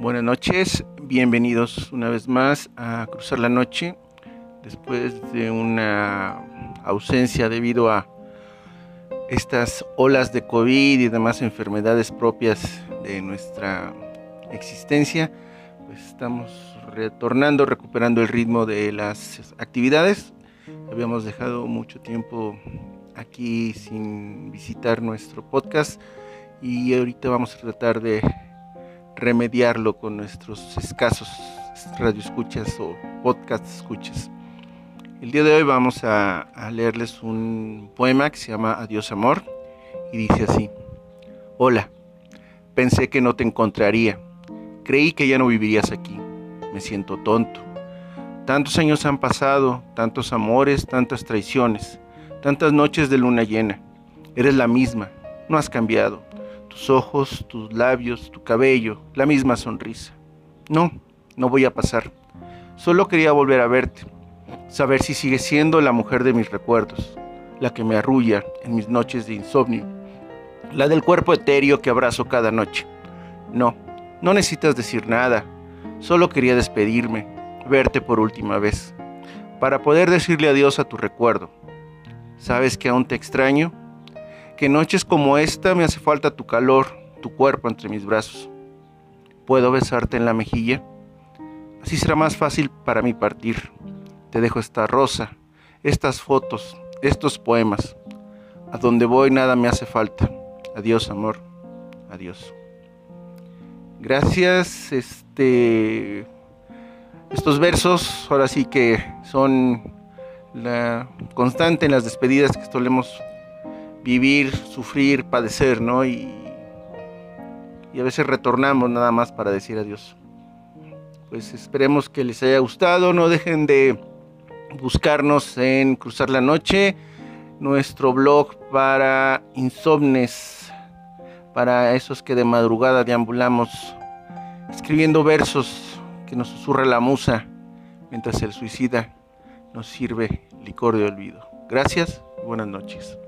Buenas noches, bienvenidos una vez más a Cruzar la Noche después de una ausencia debido a estas olas de COVID y demás enfermedades propias de nuestra existencia, pues estamos retornando, recuperando el ritmo de las actividades. Habíamos dejado mucho tiempo aquí sin visitar nuestro podcast y ahorita vamos a tratar de remediarlo con nuestros escasos radioescuchas o podcast escuchas. El día de hoy vamos a, a, leerles un poema que se llama Adiós Amor y dice así. Hola, pensé que no te encontraría, creí que ya no vivirías aquí, me siento tonto. Tantos años han pasado, tantos amores, tantas traiciones, tantas noches de luna llena. Eres la misma, no has cambiado tus ojos, tus labios, tu cabello, la misma sonrisa. No, no voy a pasar. Solo quería volver a verte, saber si sigues siendo la mujer de mis recuerdos, la que me arrulla en mis noches de insomnio, la del cuerpo etéreo que abrazo cada noche. No, no necesitas decir nada, solo quería despedirme, verte por última vez, para poder decirle adiós a tu recuerdo. ¿Sabes que aún te extraño? Que noches como esta me hace falta tu calor, tu cuerpo entre mis brazos. ¿Puedo besarte en la mejilla? Así será más fácil para mí partir. Te dejo esta rosa, estas fotos, estos poemas. A donde voy nada me hace falta. Adiós, amor. Adiós. Gracias. Este estos versos ahora sí que son la constante en las despedidas que solemos vivir, sufrir, padecer, ¿no? Y, y a veces retornamos nada más para decir adiós. Pues esperemos que les haya gustado, no dejen de buscarnos en Cruzar la Noche, nuestro blog para insomnes, para esos que de madrugada deambulamos escribiendo versos que nos susurra la musa mientras el suicida nos sirve licor de olvido. Gracias y buenas noches.